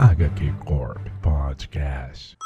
HQ Corp Podcast.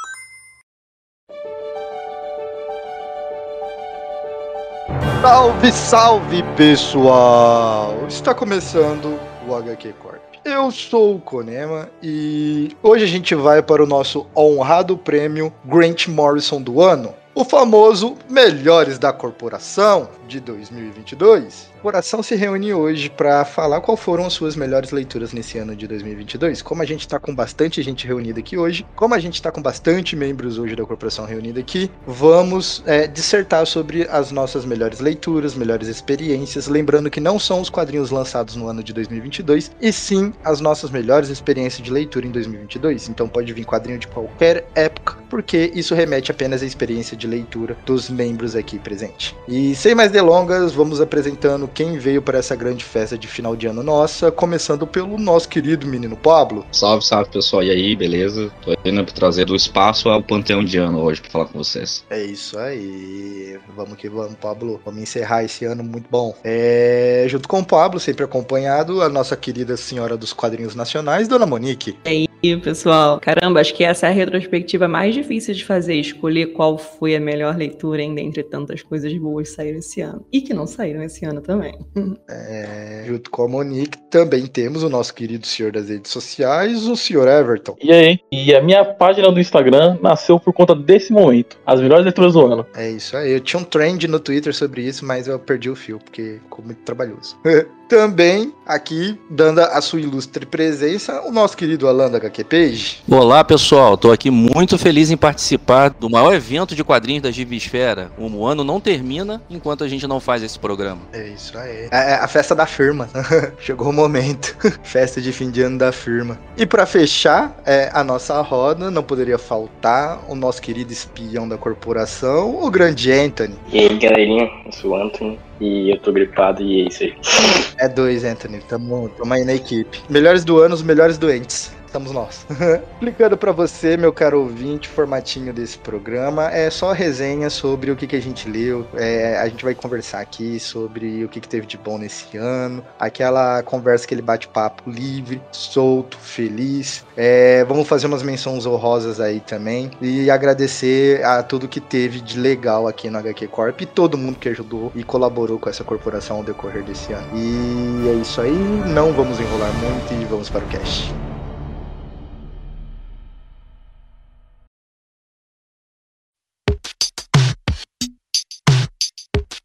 Salve, salve pessoal! Está começando o HQ Corp. Eu sou o Konema e hoje a gente vai para o nosso honrado prêmio Grant Morrison do ano, o famoso Melhores da Corporação de 2022. A corporação se reúne hoje para falar qual foram as suas melhores leituras nesse ano de 2022. Como a gente está com bastante gente reunida aqui hoje, como a gente está com bastante membros hoje da corporação reunida aqui, vamos é, dissertar sobre as nossas melhores leituras, melhores experiências, lembrando que não são os quadrinhos lançados no ano de 2022, e sim as nossas melhores experiências de leitura em 2022. Então pode vir quadrinho de qualquer época, porque isso remete apenas à experiência de leitura dos membros aqui presentes. E sem mais delongas, vamos apresentando quem veio para essa grande festa de final de ano nossa, começando pelo nosso querido menino Pablo. Salve, salve pessoal, e aí, beleza? Tô vindo pra trazer do espaço ao panteão de ano hoje pra falar com vocês. É isso aí, vamos que vamos, Pablo. Vamos encerrar esse ano muito bom. É, junto com o Pablo, sempre acompanhado, a nossa querida senhora dos quadrinhos nacionais, Dona Monique. E aí, pessoal? Caramba, acho que essa é a retrospectiva mais difícil de fazer, escolher qual foi a melhor leitura hein, dentre tantas coisas boas que saíram esse ano. E que não saíram esse ano também. É, junto com a Monique, também temos o nosso querido senhor das redes sociais, o senhor Everton. E aí? E a minha página do Instagram nasceu por conta desse momento. As melhores leituras do ano. É isso aí. Eu tinha um trend no Twitter sobre isso, mas eu perdi o fio, porque ficou muito trabalhoso. Também aqui, dando a sua ilustre presença, o nosso querido Alan da HQ Page. Olá pessoal, tô aqui muito feliz em participar do maior evento de quadrinhos da Gibisfera. O ano não termina enquanto a gente não faz esse programa. É isso aí. É a festa da firma. Chegou o momento. festa de fim de ano da firma. E para fechar é, a nossa roda, não poderia faltar o nosso querido espião da corporação, o grande Anthony. E aí, galerinha, eu sou o Anthony e eu tô gripado e é isso aí. É dois, Anthony. Tamo, tamo aí na equipe. Melhores do ano, os melhores doentes. Estamos nós. Explicando para você, meu caro ouvinte, o formatinho desse programa é só resenha sobre o que, que a gente leu. É, a gente vai conversar aqui sobre o que, que teve de bom nesse ano. Aquela conversa, aquele bate-papo livre, solto, feliz. É, vamos fazer umas menções honrosas aí também. E agradecer a tudo que teve de legal aqui no HQ Corp e todo mundo que ajudou e colaborou com essa corporação ao decorrer desse ano. E é isso aí. Não vamos enrolar muito e vamos para o cast.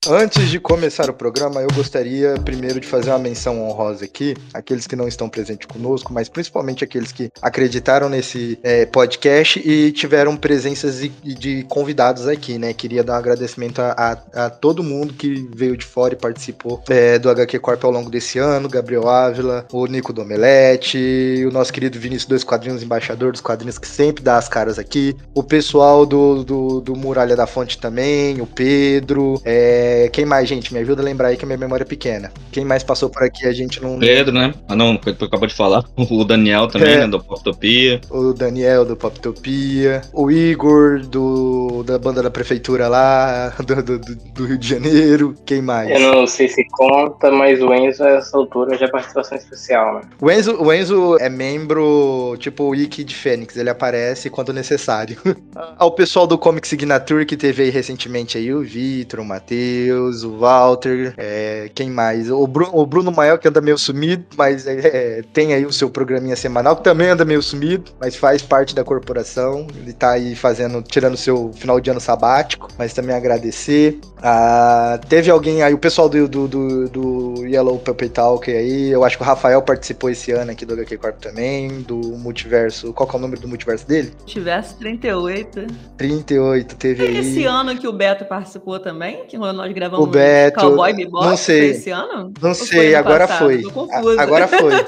Antes de começar o programa, eu gostaria primeiro de fazer uma menção honrosa aqui, aqueles que não estão presentes conosco, mas principalmente aqueles que acreditaram nesse é, podcast e tiveram presenças de, de, convidados aqui, né? Queria dar um agradecimento a, a, a todo mundo que veio de fora e participou é, do HQ Corp ao longo desse ano, Gabriel Ávila, o Nico Domelete, o nosso querido Vinícius Dois Quadrinhos, embaixador dos quadrinhos que sempre dá as caras aqui, o pessoal do, do, do Muralha da Fonte também, o Pedro, é, quem mais, gente? Me ajuda a lembrar aí que a minha memória é pequena. Quem mais passou por aqui a gente não. Pedro, né? Ah, não, tu acabou de falar. O Daniel também, É. né? Do Poptopia. O Daniel do Poptopia, o Igor do da banda da prefeitura lá, do, do, do- do Rio de Janeiro. Quem mais? Eu não sei se conta, mas o Enzo, a essa altura, já é participação especial, né? O Enzo, o Enzo é membro, tipo o Wiki de Fênix, ele aparece quando necessário. Ao pessoal do Comic Signature que teve aí recentemente aí, o Vitor, o Matheus, o Walter, é, quem mais? O Bruno, o Bruno Mael que anda meio sumido, mas é, é, tem aí o seu programinha semanal, que também anda meio sumido, mas faz parte da corporação. Ele tá aí fazendo, tirando o seu final de ano sabático, mas também agradecer. Ah, teve alguém aí, o pessoal do, do, do, do Yellow Puppet Talk aí, eu acho que o Rafael participou esse ano aqui do HQ Corp também, do Multiverso. Qual que é o número do multiverso dele? Tivesse 38. 38, teve aí. Esse ano que o Beto participou também, que nós gravamos O Beto, Cowboy Bebop, não sei. esse ano? Não sei, agora passado? foi. A- agora foi.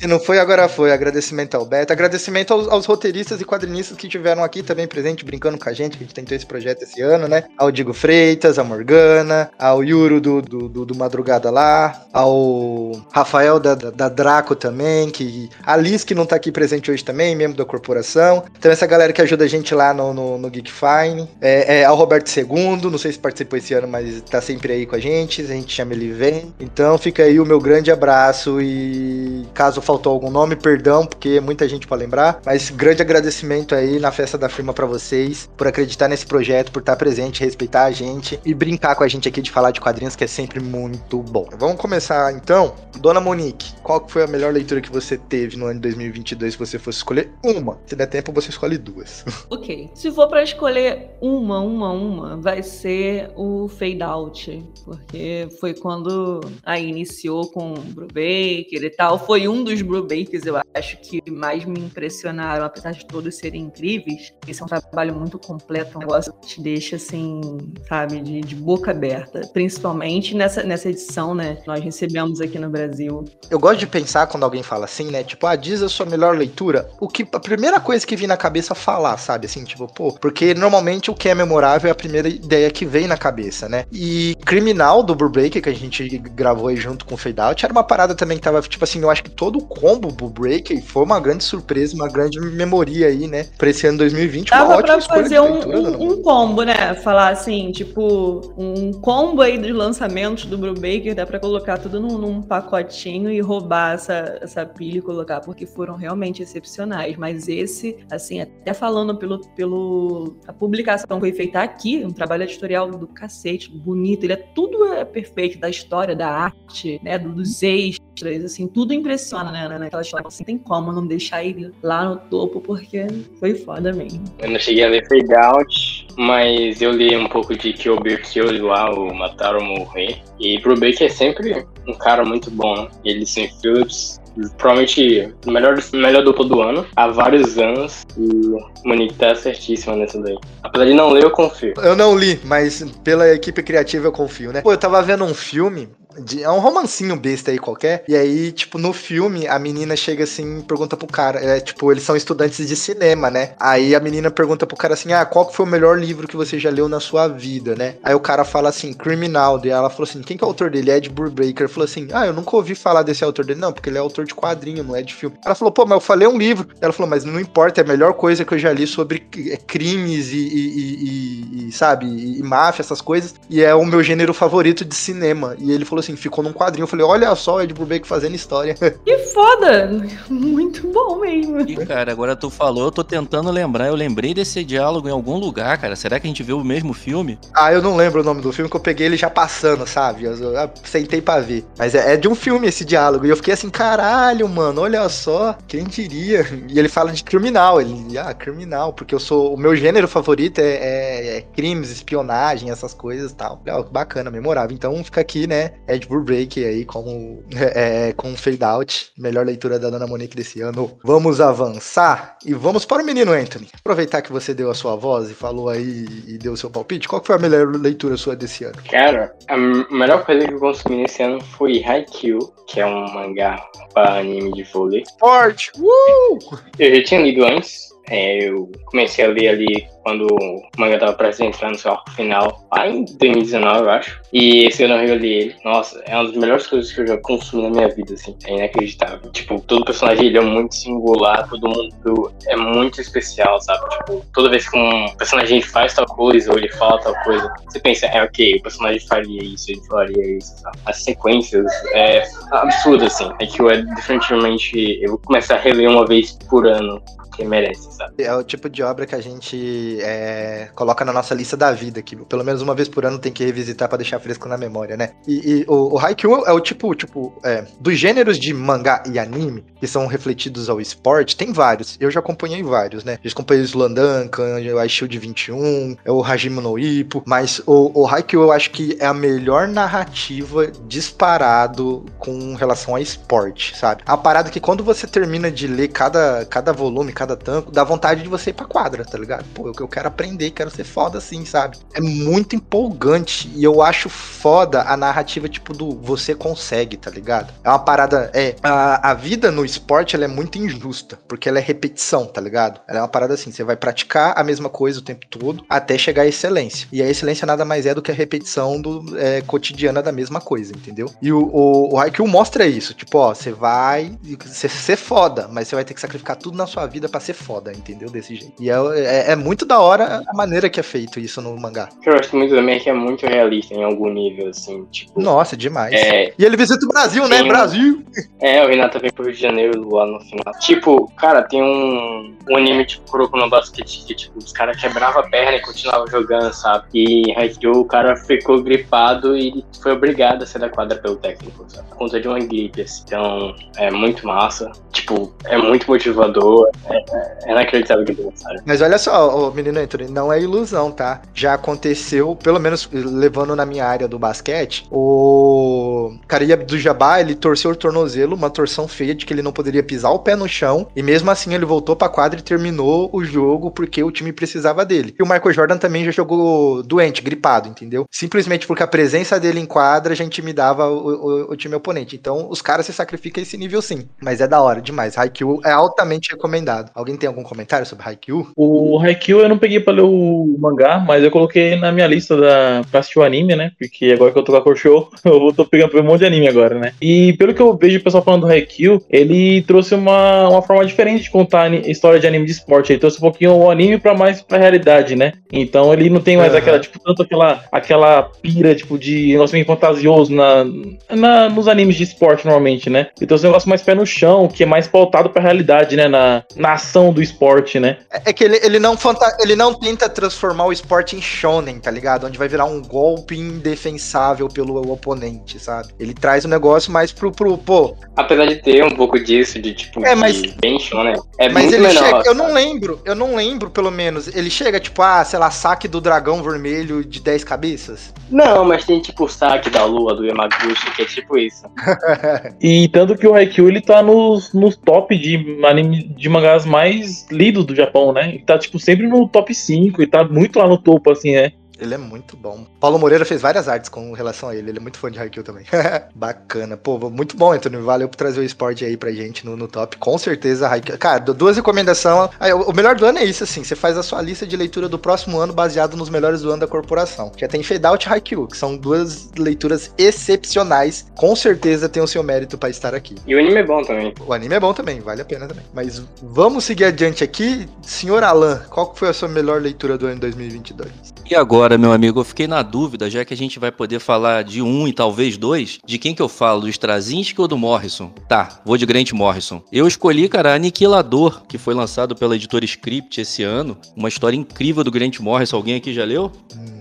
Se não foi, agora foi. Agradecimento ao Beto. Agradecimento aos, aos roteiristas e quadrinistas que tiveram aqui também presente, brincando com a gente, que a gente tentou esse projeto esse ano, né? Ao Digo Freitas, a Morgana, ao Yuro do, do, do- do Madrugada lá, ao Rafael da, da, da Draco também, que a Liz, que não tá aqui presente hoje também, membro da corporação. Então, essa galera que ajuda a gente lá no, no, no Geek Fine. É, é, ao Roberto II, não sei se participou esse ano, mas tá sempre aí com a gente. A gente chama ele vem. Então fica aí o meu grande abraço e caso faltou algum nome, perdão, porque é muita gente pra lembrar. Mas grande agradecimento aí na festa da firma pra vocês, por acreditar nesse projeto, por estar presente, respeitar a gente e brincar com a gente aqui de falar de quadrinhos, que é sempre muito bom. Vamos começar então. Dona Monique, qual foi a melhor leitura que você teve no ano de 2022 se você fosse escolher uma? Se der tempo, você escolhe duas. Ok. Se for pra escolher uma, uma, uma, vai ser o Fade Out. Porque foi quando aí iniciou com o Brubaker e tal. Foi um dos Brubakers, eu acho, que mais me impressionaram, apesar de todos serem incríveis. Esse é um trabalho muito completo, um negócio que te deixa assim, sabe, de, de boca aberta. Principalmente nessa, nessa edição, né? Nós recebemos aqui no Brasil. Eu gosto de pensar quando alguém fala assim, né? Tipo, ah, diz a sua melhor leitura. O que a primeira coisa que vem na cabeça falar, sabe? Assim, tipo, pô, porque normalmente o que é memorável é a primeira ideia que vem na cabeça, né? E Criminal do Brubaker, que a gente gravou aí junto com o Fade Out, era uma parada também que tava, tipo assim, eu acho que todo o combo do Breaker foi uma grande surpresa, uma grande memoria aí, né? Pra esse ano 2020. uma Dava ótima pra de fazer um, Dona um, um combo, né? Falar assim, tipo, um combo aí dos lançamentos do Brubaker, dá pra colocar tudo num, num pacotinho e roubar essa, essa pilha e colocar, porque foram realmente excepcionais. Mas esse, assim, até falando pelo, pelo a publicação que foi feita aqui, um trabalho editorial do cacete, bonito, ele é tudo é perfeito, da história, da arte, né? do- Dos extras, assim, tudo impressiona, né? Naquela história. Assim, tem como não deixar ele lá no topo, porque foi foda mesmo. Eu não cheguei a ler Fade Out, mas eu li um pouco de Kill Bill Kill lá, o Matar ou Morrer. E pro Baker é sempre um cara muito bom, né? Ele sem Phillips. Provavelmente o melhor, melhor dupla do ano há vários anos. E Monique tá certíssima nessa daí. Apesar de não ler, eu confio. Eu não li, mas pela equipe criativa eu confio, né? Pô, eu tava vendo um filme. De- é um romancinho besta aí qualquer. E aí, tipo, no filme, a menina chega assim e pergunta pro cara. É, tipo, eles são estudantes de cinema, né? Aí a menina pergunta pro cara assim: Ah, qual foi o melhor livro que você já leu na sua vida, né? Aí o cara fala assim, Criminal. E ela falou assim: quem que é o autor dele? Ed Brubaker. Falou assim: Ah, eu nunca ouvi falar desse autor dele. Não, porque ele é autor de quadrinho, não é de filme. Ela falou, pô, mas eu falei um livro. Ela falou, mas não importa, é a melhor coisa que eu já li sobre é, crimes e, e- e- e- sabe, e máfia, essas coisas. E é o meu gênero favorito de cinema. E ele falou assim, ficou num quadrinho. Eu falei, olha só, Ed Brubaker fazendo história. Que foda! Muito bom mesmo. Ih, cara, agora tu falou, eu tô tentando lembrar. Eu lembrei desse diálogo em algum lugar, cara. Será que a gente viu o mesmo filme? ah, eu não lembro o nome do filme, que eu peguei ele já passando, sabe? Eu, eu- eu sentei pra ver. Mas é, é de um filme esse diálogo. E eu fiquei assim, caralho, mano, olha só, quem diria? E ele fala de criminal. Ele, ah, criminal, porque eu sou. O meu gênero favorito é, é- é crimes, espionagem, essas coisas e tal. Ah, bacana, memorável. Então fica aqui, né? Ed Brubaker aí como é, com Fade Out, melhor leitura da Dona Monique desse ano. Vamos avançar e vamos para o menino Anthony. Aproveitar que você deu a sua voz e falou aí e deu o seu palpite. Qual foi a melhor leitura sua desse ano? Cara, a melhor coisa que eu consumi nesse ano foi Haikyuu, que é um mangá para anime de vôlei. Forte! Uh! Eu já tinha lido antes. É, eu comecei a ler ali quando o manga tava prestes entrar no seu arco final, lá em 2019, eu acho. E esse ano eu li ele. Nossa, é uma das melhores coisas que eu já consumi na minha vida, assim. É inacreditável. Tipo, todo personagem ele é muito singular, todo mundo é muito especial, sabe? Tipo, toda vez que um personagem faz tal coisa ou ele fala tal coisa, você pensa, é ok, o personagem faria isso, ele falaria isso, sabe? As sequências é absurdo, assim. É que eu é definitivamente. Eu vou começar a reler uma vez por ano. Merece, sabe? É o tipo de obra que a gente é, coloca na nossa lista da vida, que pelo menos uma vez por ano tem que revisitar pra deixar fresco na memória, né? E, e o, o Haikyuu é o tipo, tipo, é, dos gêneros de mangá e anime que são refletidos ao esporte, tem vários. Eu já acompanhei vários, né? Já acompanhei o Slandankan, o iShield 21, é o Hajime no Ippo, mas o, o Haikyuu eu acho que é a melhor narrativa disparado com relação a esporte, sabe? A parada que quando você termina de ler cada, cada volume, cada tanco, dá vontade de você ir pra quadra, tá ligado? Pô, eu, eu quero aprender, quero ser foda assim, sabe? É muito empolgante e eu acho foda a narrativa, tipo, do você consegue, tá ligado? É uma parada, é, a, a vida no esporte, ela é muito injusta, porque ela é repetição, tá ligado? Ela é uma parada assim, você vai praticar a mesma coisa o tempo todo até chegar à excelência. E a excelência nada mais é do que a repetição do, é, cotidiana da mesma coisa, entendeu? E o, o, o mostra isso, tipo, ó, você vai, você ser foda, mas você vai ter que sacrificar tudo na sua vida pra pra ser foda, entendeu? Desse jeito. E é, é, é muito da hora a maneira que é feito isso no mangá. Eu acho muito também é que é muito realista em algum nível, assim, tipo. Nossa, demais. É, E ele visita o Brasil, né? Sim. Brasil! é, o Renato vem pro Rio de Janeiro lá no final. Tipo, cara, tem um, um anime tipo Kuroko no Basket que, tipo, os caras quebravam a perna e continuavam jogando, sabe? E Haikyuu, o cara ficou gripado e foi obrigado a sair da quadra pelo técnico, sabe? Por conta de uma gripe, assim. Então, é muito massa. Tipo, é muito motivador. É, é, inacreditável que sabe? Mas olha só, o menino Anthony, não é ilusão, tá? Já aconteceu, pelo menos levando na minha área do basquete, o Caria do Jabá, ele torceu o tornozelo, uma torção feia de que ele não poderia pisar o pé no chão, e mesmo assim ele voltou pra quadra e terminou o jogo porque o time precisava dele. E o Michael Jordan também já jogou doente, gripado, entendeu? Simplesmente porque a presença dele em quadra já intimidava o, o- o time oponente. Então os caras se sacrificam a esse nível sim. Mas é da hora demais. Haikyuu é altamente recomendado. Alguém tem algum comentário sobre Haikyuu? O Haikyuu eu não peguei pra ler o mangá, mas eu coloquei na minha lista da, pra assistir o anime, né? Porque agora que eu tô com a Show, eu tô pegando pra ver um monte de anime agora, né? E pelo que eu vejo o pessoal falando do Haikyuu, ele trouxe uma, uma forma diferente de contar história de anime de esporte. Ele trouxe um pouquinho o anime pra mais pra realidade, né? Então ele não tem mais Aham. aquela, tipo, tanto aquela, aquela pira, tipo, de negócio meio fantasioso na, na, nos animes de esporte normalmente, né? Ele trouxe um negócio mais pé no chão, que é mais pautado pra realidade, né? Na, na ação do esporte, né? É é que ele, ele, não fanta- ele não tenta transformar o esporte em shonen, tá ligado? Onde vai virar um golpe indefensável pelo oponente, sabe? Ele traz o negócio mais pro, pro pô. Apesar de ter um pouco disso, de tipo, É, de mas- bem shonen, é Mas muito ele menor. chega, eu não lembro, eu não lembro pelo menos. Ele chega tipo, ah, sei lá, saque do dragão vermelho de 10 cabeças. Não, mas tem tipo o saque da lua, do Yamaguchi, que é tipo isso. E tanto que o Haikyuu ele tá nos, nos top de anime de mangás mais lidos do Japão, né? Ele tá, tipo, sempre no top 5 e tá muito lá no topo, assim, né? Ele é muito bom. Paulo Moreira fez várias artes com relação a ele. Ele é muito fã de Haikyuu também. Bacana. Pô, muito bom, Antônio. Valeu por trazer o esporte aí pra gente no, no top. Com certeza, Haikyuu. Cara, duas recomendações. Aí, o melhor do ano é isso, assim. Você faz a sua lista de leitura do próximo ano baseado nos melhores do ano da corporação. Já tem Fade Out e Haikyuu, que são duas leituras excepcionais. Com certeza tem o seu mérito pra estar aqui. E o anime é bom também. O anime é bom também, vale a pena também. Mas vamos seguir adiante aqui. Senhor Alan, qual foi a sua melhor leitura do ano 2022? E agora, meu amigo, eu fiquei na dúvida, já que a gente vai poder falar de um e talvez dois, de quem que eu falo, do Straczynski ou do Morrison? Tá, vou de Grant Morrison. Eu escolhi, cara, Aniquilador, que foi lançado pela editora Script esse ano. Uma história incrível do Grant Morrison. Alguém aqui já leu? Não.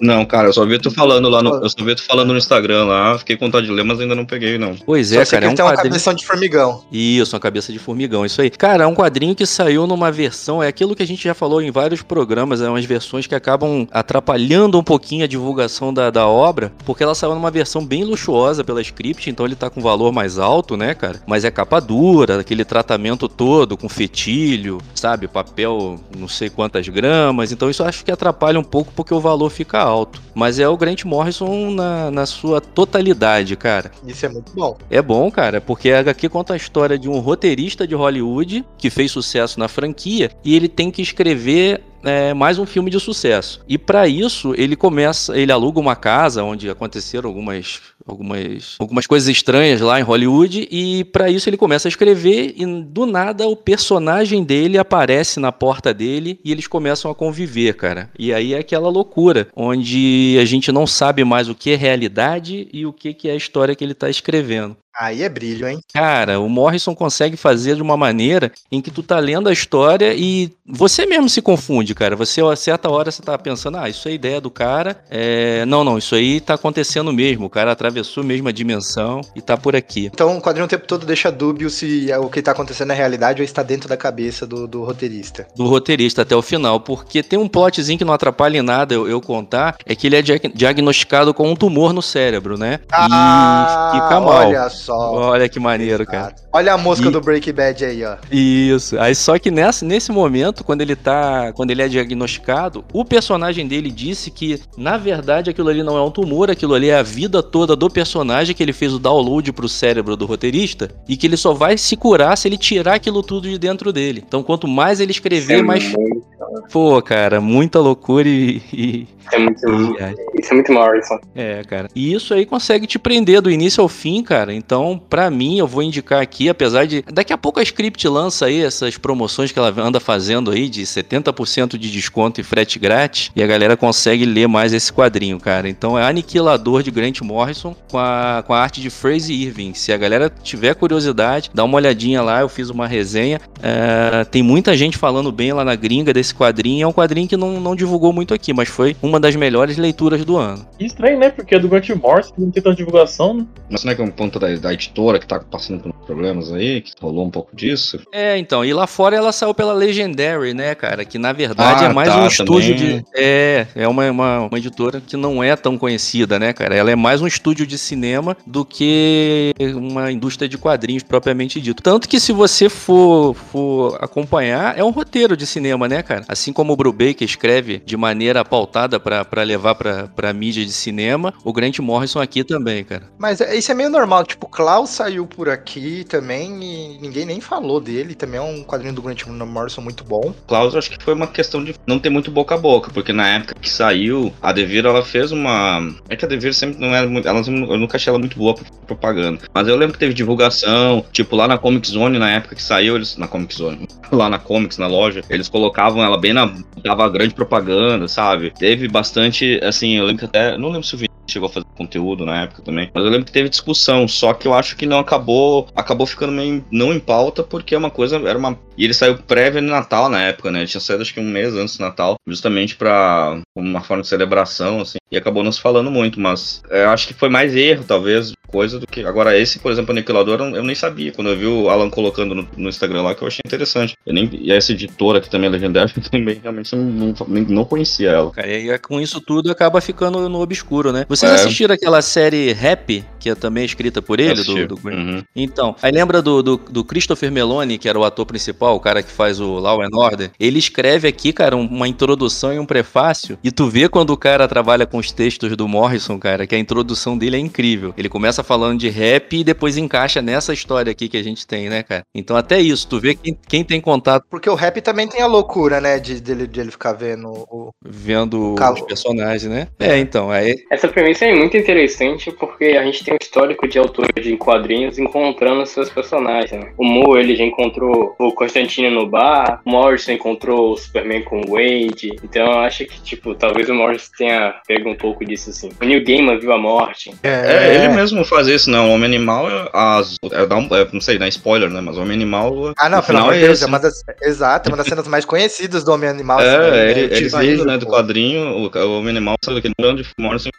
Não, cara, eu só vi tu falando lá no, eu só vi tu falando no Instagram lá, fiquei com vontade de ler, mas ainda não peguei, não. Pois Só é, sei cara, que é um tem uma quadrinho. cabeção de formigão. Isso, uma cabeça de formigão, isso aí. Cara, é um quadrinho que saiu numa versão, é aquilo que a gente já falou em vários programas, é umas versões que acabam atrapalhando um pouquinho a divulgação da, da obra, porque ela saiu numa versão bem luxuosa pela script, então ele tá com valor mais alto, né, cara? Mas é capa dura, aquele tratamento todo com fetilho, sabe? Papel não sei quantas gramas, então isso eu acho que atrapalha um pouco porque o valor fica alto. Mas é o Grant Morrison na, na sua totalidade, cara. Isso é muito bom. É bom, cara, porque a HQ conta a história de um roteirista de Hollywood que fez sucesso na franquia e ele tem que escrever é, mais um filme de sucesso. E pra isso ele começa, ele aluga uma casa onde aconteceram algumas algumas algumas coisas estranhas lá em Hollywood e pra isso ele começa a escrever e do nada o personagem dele aparece na porta dele e eles começam a conviver, cara. E aí é aquela loucura onde a gente não sabe mais o que é realidade e o que que é a história que ele tá escrevendo. Aí é brilho, hein? Cara, o Morrison consegue fazer de uma maneira em que tu tá lendo a história e você mesmo se confunde, cara. Você, a certa hora, você tá pensando, ah, isso é ideia do cara. É... Não, não, isso aí tá acontecendo mesmo. O cara atravessou mesmo a dimensão e tá por aqui. Então o quadrinho o tempo todo deixa dúbio se é o que tá acontecendo é realidade ou está dentro da cabeça do, do roteirista. Do roteirista até o final, porque tem um plotzinho que não atrapalha em nada eu, eu contar, é que ele é dia- diagnosticado com um tumor no cérebro, né? e fica mal. Ah, olha só. Olha que maneiro, cara. Olha a mosca E- do Breaking Bad aí, ó. Isso. Aí só que nessa, nesse momento, quando ele tá. Quando ele é diagnosticado, o personagem dele disse que, na verdade, aquilo ali não é um tumor, aquilo ali é a vida toda do personagem que ele fez o download pro cérebro do roteirista, e que ele só vai se curar se ele tirar aquilo tudo de dentro dele. Então, quanto mais ele escrever, é mais. muito, Pô, cara, muita loucura e. e- isso é muito, e- isso é muito Morrison. é, cara. E isso aí consegue te prender do início ao fim, cara. Então, pra mim, eu vou indicar aqui, apesar de. Daqui a pouco a Script lança aí essas promoções que ela anda fazendo aí de 70% de desconto e frete grátis. E a galera consegue ler mais esse quadrinho, cara. Então é Aniquilador de Grant Morrison com a, com a arte de Fraser Irving. Se a galera tiver curiosidade, dá uma olhadinha lá. Eu fiz uma resenha. É, tem muita gente falando bem lá na gringa desse quadrinho. É um quadrinho que não, não divulgou muito aqui, mas foi uma das melhores leituras do ano. Estranho, né? Porque é do Grant Morrison, não tem tanta divulgação, né? Mas não é que é um ponto da, da editora que tá passando por problemas aí, que rolou um pouco disso? É, então, e lá fora ela saiu pela Legendary, né, cara? Que na verdade Ah, é mais tá, um estúdio também. de. É, é uma, uma, uma editora que não é tão conhecida, né, cara? Ela é mais um estúdio de cinema do que uma indústria de quadrinhos propriamente dito. Tanto que se você for, for acompanhar, é um roteiro de cinema, né, cara? Assim como o Brubaker escreve de maneira pautada pra pra levar pra, pra mídia de cinema, o Grant Morrison aqui também, cara. Mas é- isso é meio normal. Tipo, o Klaus saiu por aqui também e ninguém nem falou dele. Também é um quadrinho do Grant Morrison muito bom. Klaus, acho que foi uma questão de não ter muito boca a boca, porque na época que saiu, a Devir ela fez uma. É que a Devir sempre não era muito. Ela, eu nunca achei ela muito boa pra propaganda. Mas eu lembro que teve divulgação, tipo lá na Comic Zone, na época que saiu, eles. Na Comic Zone, lá na Comics, na loja, eles colocavam ela bem na. dava grande propaganda, sabe? Teve bastante, assim, eu lembro que até. Não lembro se o chegou a fazer conteúdo na época também. Mas eu lembro que teve discussão, só que eu acho que não acabou. Acabou ficando meio não em pauta, porque é uma coisa. Era uma. E ele saiu prévio no Natal na época, né? Ele tinha saído acho que um mês antes do Natal, justamente pra uma forma de celebração, assim. E acabou não se falando muito, mas é, eu acho que foi mais erro, talvez, coisa do que. Agora, esse, por exemplo, Aniquilador, eu, nem sabia. Quando eu vi o Alan colocando no, no Instagram lá, que eu achei interessante. Eu nem, e essa editora que também é legendária, eu também realmente não, não, não conhecia ela. Cara, e aí, com isso tudo acaba ficando no obscuro, né? Vocês É. assistiram aquela série Rap, que é também escrita por ele, do, do Uhum. Então, aí lembra do, do, do Christopher Meloni, que era o ator principal, o cara que faz o Law and Order? Ele escreve aqui, cara, um- uma introdução e um prefácio, e tu vê quando o cara trabalha com os textos do Morrison, cara, que a introdução dele é incrível. Ele começa falando de rap e depois encaixa nessa história aqui que a gente tem, né, cara? Então até isso, tu vê quem, quem tem contato Porque o rap também tem a loucura, né? De, dele, de ele ficar vendo o. vendo Calo. os personagens, né? É, então, aí Essa premissa é muito interessante porque a gente tem um histórico de autores de quadrinhos encontrando seus personagens. Né? O Moore ele já encontrou o Constantino no bar, o Morrison encontrou o Superman com o Wade. Então eu acho que, tipo, talvez o Morrison tenha pego um pouco disso assim. O Neil Gaiman viu a morte. É, ele mesmo faz isso, não. O Homem Animal, é- as, é, dá um, é, não sei, dá spoiler, né? Mas o Homem Animal. Ah, não, pelo amor de é Deus, esse, é uma das. Exato, é uma das cenas mais conhecidas do Homem Animal. assim, É, né? ele, É eles teaser, vindo, né, do pô. quadrinho, o, o Homem Animal saiu daquele grande Morrison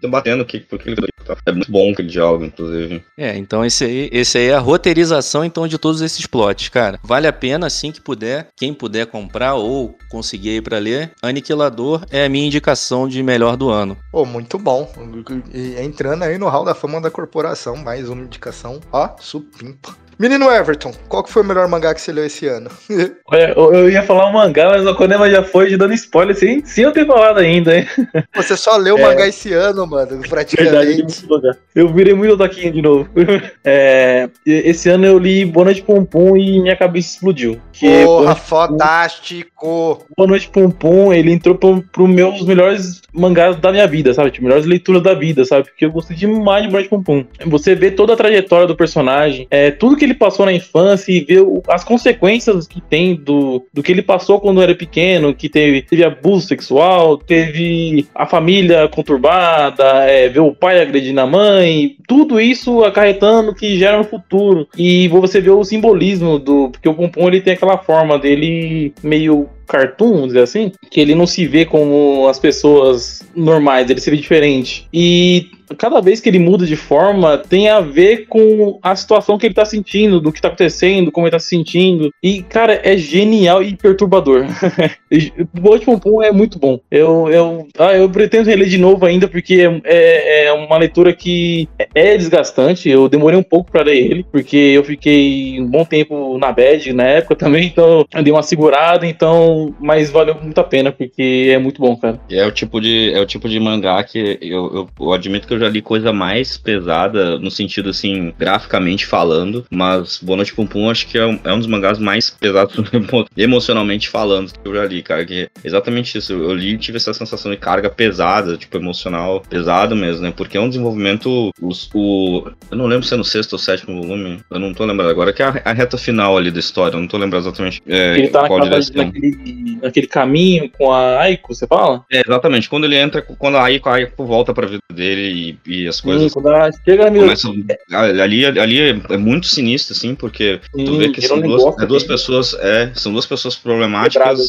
debatendo o que, por que ele tá. É muito bom aquele diálogo, inclusive. É, então esse aí, esse aí é a roteirização então de todos esses plots, cara. Vale a pena assim que puder, quem puder comprar ou conseguir aí pra ler. Aniquilador é a minha indicação de melhor do ano. Pô, muito bom. E entrando aí no hall da fama da corporação, mais uma indicação. Ó, supimpa. Menino Everton, qual que foi o melhor mangá que você leu esse ano? Olha, eu, ia falar um mangá, mas o Konema já foi te dando spoiler sem, sem eu ter falado ainda, hein? Você só leu É. mangá esse ano, mano, Verdade, praticamente. mangá. Eu virei muito otaquinho de novo. É, esse ano eu li Boa Noite Pum Pum e minha cabeça explodiu. Que Boa Porra, Noite fodástico. Boa Noite Pum Pum, ele entrou pro, pro meus melhores mangás da minha vida, sabe? Tipo, melhores leituras da vida, sabe? Porque eu gostei demais de Boa Noite Pum Pum. Você vê toda a trajetória do personagem, é, tudo que ele passou na infância e vê o- as consequências que tem do, do que ele passou quando era pequeno, que teve, teve abuso sexual, teve a família conturbada, é, ver o pai agredindo a mãe, tudo isso acarretando que gera no futuro. E você vê o simbolismo do. Porque o Pompom ele tem aquela forma dele meio cartoon, vamos dizer assim, que ele não se vê como as pessoas normais, ele se vê diferente. E cada vez que ele muda de forma, tem a ver com a situação que ele tá sentindo, do que tá acontecendo, como ele tá se sentindo. E, cara, é genial e perturbador. o Bolt Pompom é muito bom. Eu, eu, ah, eu pretendo reler de novo ainda, porque é, é, é uma leitura que é desgastante. Eu demorei um pouco pra ler ele, porque eu fiquei um bom tempo na bad na época também, então eu dei uma segurada, então, mas valeu muito a pena, porque é muito bom, cara. É o tipo de, é o tipo de mangá que eu, eu, eu admito que eu já li coisa mais pesada, no sentido assim, graficamente falando, mas Boa Noite Pum Pum acho que é um, é um dos mangás mais pesados emo- emocionalmente falando que eu já li, cara, que é exatamente isso, eu li e tive essa sensação de carga pesada, tipo, emocional, pesado mesmo, né, porque é um desenvolvimento, os, o, eu não lembro se é no sexto ou sétimo volume, eu não tô lembrando agora, que é a, a reta final ali da história, eu não tô lembrando exatamente é, Ele tá qual naquela, direção. naquele, naquele caminho com a Aiko, você fala? É, exatamente. Quando ele entra, quando a Aiko, a Aiko volta pra vida dele e, e as coisas Sim, chega minha começam. Ali, ali é, é muito sinistro, assim, porque tu vê que são duas, é duas que- pessoas, é, são duas pessoas problemáticas, quebradas.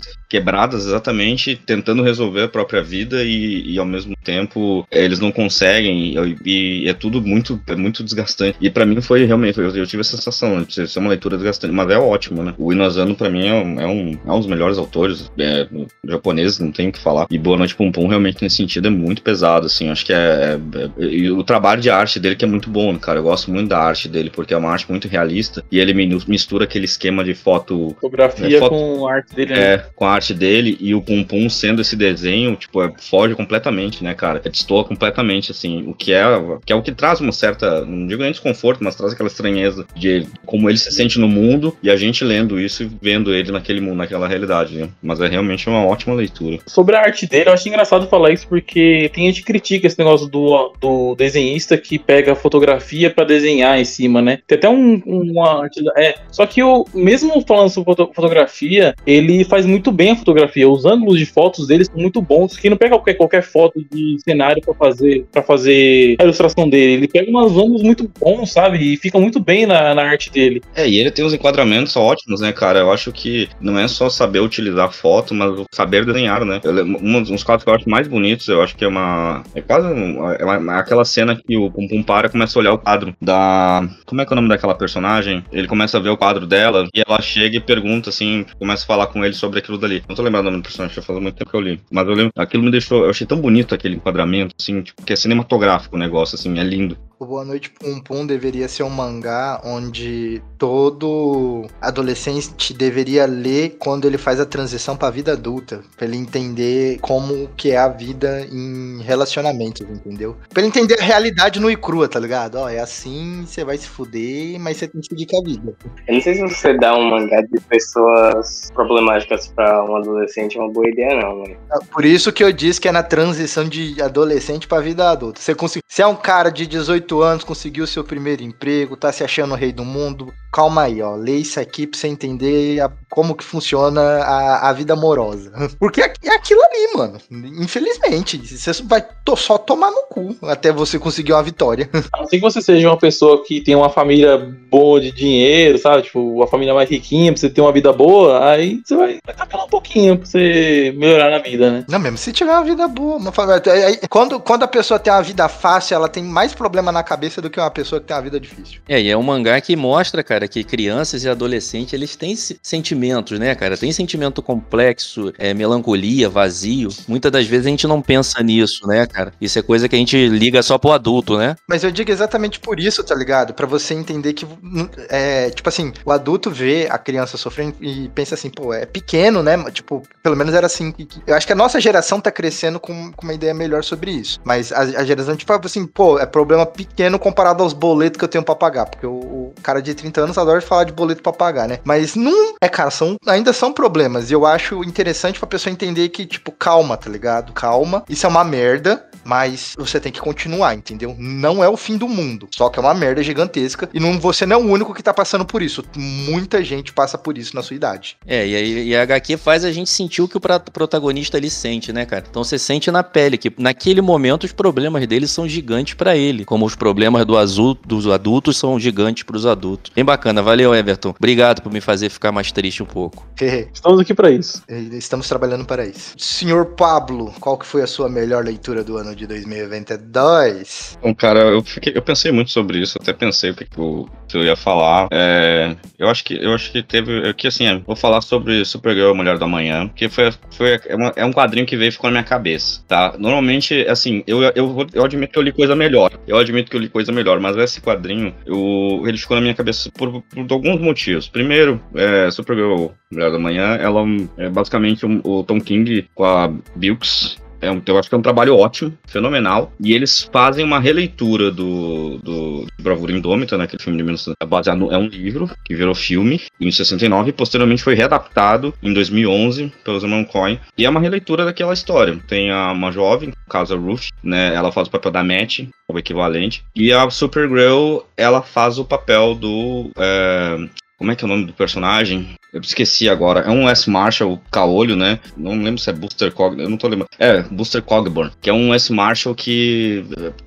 Exatamente, tentando resolver a própria vida e, e ao mesmo tempo é, eles não conseguem e, e é tudo muito, é muito desgastante. E pra mim foi realmente, eu, eu tive essa sensação de ser uma leitura desgastante, mas é ótimo, né? O Inazano pra mim é um, é um, é um dos melhores autores é, japoneses, não tem o que falar. E Boa Noite Pum Pum realmente nesse sentido é muito pesado, assim, acho que é, é- é- e o trabalho de arte dele que é muito bom, cara, eu gosto muito da arte dele, porque é uma arte muito realista e ele mi- mistura aquele esquema de foto Fotografia É, foto- com a arte dele. né? é, com a arte dele e o Pum sendo esse desenho, tipo, é, foge completamente, né, cara? É, destoa completamente, assim, o que é, que é o que traz uma certa, não digo nem desconforto, mas traz aquela estranheza de como ele se sente no mundo e a gente lendo isso e vendo ele naquele mundo, naquela realidade, né? Mas é realmente uma ótima leitura. Sobre a arte dele, eu acho engraçado falar isso porque tem gente que critica esse negócio do, do desenhista que pega a fotografia pra desenhar em cima, né? Tem até um, uma. É, só que o mesmo falando sobre foto- fotografia, ele faz muito bem a fotografia. Os ângulos de fotos dele são muito bons. Que não pega qualquer, qualquer foto de cenário pra fazer para fazer a ilustração dele. Ele pega umas ângulos muito bons, sabe? E fica muito bem na, na arte dele. É, e ele tem uns enquadramentos ótimos, né, cara? Eu acho que não é só saber utilizar foto, mas saber desenhar, né? Eu Um dos quadros que eu acho mais bonitos, eu acho que é uma. É quase é uma- aquela cena que o Pum Pum para começa a olhar o quadro da. Como é que é o nome daquela personagem? Ele começa a ver o quadro dela e ela chega e pergunta, assim, começa a falar com ele sobre aquilo dali. Não tô lembrando o nome do personagem, já faz muito tempo que eu li. Mas eu lembro, aquilo me deixou. Eu achei tão bonito aquele enquadramento, assim, tipo, que é cinematográfico o negócio, assim, é lindo. O Boa Noite Pum Pum deveria ser um mangá onde todo adolescente deveria ler quando ele faz a transição pra vida adulta, Pra ele entender como que é a vida em relacionamentos, entendeu? Pra ele entender a realidade nua e crua, tá ligado? Ó, é assim, você vai se fuder, mas você tem que seguir com a vida. Eu não sei se você dá um mangá de pessoas problemáticas pra um adolescente é uma boa ideia, não, mano. Por isso que eu disse que é na transição de adolescente pra vida adulta. Você conseguiu, se é um cara de 18 anos, conseguiu seu primeiro emprego, tá se achando o rei do mundo, calma aí, ó. Lê isso aqui pra você entender a- como que funciona a, a vida amorosa. Porque é é aquilo ali, mano. Infelizmente. Você vai to- só tomar no cu até você conseguir uma vitória. A não ser que você seja uma pessoa que tem uma família boa de dinheiro, sabe? Tipo, uma família mais riquinha, pra você ter uma vida boa, aí você vai vai capelar um pouquinho pra você melhorar na vida, né? Não, mesmo se tiver uma vida boa. Uma família- é- é- quando, quando a pessoa tem uma vida fácil, ela tem mais problema na cabeça do que uma pessoa que tem uma vida difícil. É, e é um mangá que mostra, cara, que crianças e adolescentes, eles têm se- sentimentos, né, cara? Tem sentimento complexo, é, melancolia, vazio. Muitas das vezes a gente não pensa nisso, né, cara? Isso é coisa que a gente liga só pro adulto, né? Mas eu digo exatamente por isso, tá ligado? Pra você entender que, é, tipo assim, o adulto vê a criança sofrendo e pensa assim, pô, é pequeno, né? Tipo, pelo menos era assim. Eu acho que a nossa geração tá crescendo com, com uma ideia melhor sobre isso. Mas a, a geração, tipo, assim, pô, é problema pequeno comparado aos boletos que eu tenho pra pagar. Porque o, o cara de 30 anos adora falar de boleto pra pagar, né? Mas não. É, cara, são, ainda são problemas. E eu acho interessante pra pessoa entender que, tipo, calma, tá ligado? Calma. Isso é uma merda. Mas você tem que continuar, entendeu? Não é o fim do mundo. Só que é uma merda gigantesca. E não, você não é o único que tá passando por isso. Muita gente passa por isso na sua idade. É, e, e a HQ faz a gente sentir o que o protagonista ali sente, né, cara? Então você sente na pele que naquele momento os problemas dele são gigantes pra ele, como os problemas do azul, dos adultos são gigantes pros adultos. Bem valeu, Everton. Obrigado por me fazer ficar mais triste um pouco. Estamos aqui pra isso. Estamos trabalhando para isso. Senhor Pablo, qual que foi a sua melhor leitura do ano de 2022? Bom, cara, eu, fiquei- eu pensei muito sobre isso, até pensei o que, que eu, que eu ia falar. É, eu acho que eu acho que teve. Que assim, é, vou falar sobre Supergirl Mulher da Manhã, porque foi, foi é, uma- é um quadrinho que veio e ficou na minha cabeça, tá? Normalmente, assim, eu, eu, eu admito que eu li coisa melhor. Eu admito que eu li coisa melhor, mas esse quadrinho, eu, ele ficou na minha cabeça por, por alguns motivos. Primeiro, é, Supergirl Mulher da Manhã, ela é basicamente o Tom King com a Bilks. É um, eu acho que é um trabalho ótimo, fenomenal. E eles fazem uma releitura do, do Bravura Indômita, né? Aquele filme de 1900, é um livro que virou filme em 69 e posteriormente foi readaptado em 2011 pelo Simon Cohen. E é uma releitura daquela história. Tem a, uma jovem, no caso Ruth, né? Ela faz o papel da Matt, o equivalente. E a Supergirl, ela faz o papel do. É, como é que é o nome do personagem? Eu esqueci agora. É um S. Marshall caolho, né? Não lembro se é Booster Cog. Eu não tô lembrando. É, Booster Cogburn. Que é um S. Marshall que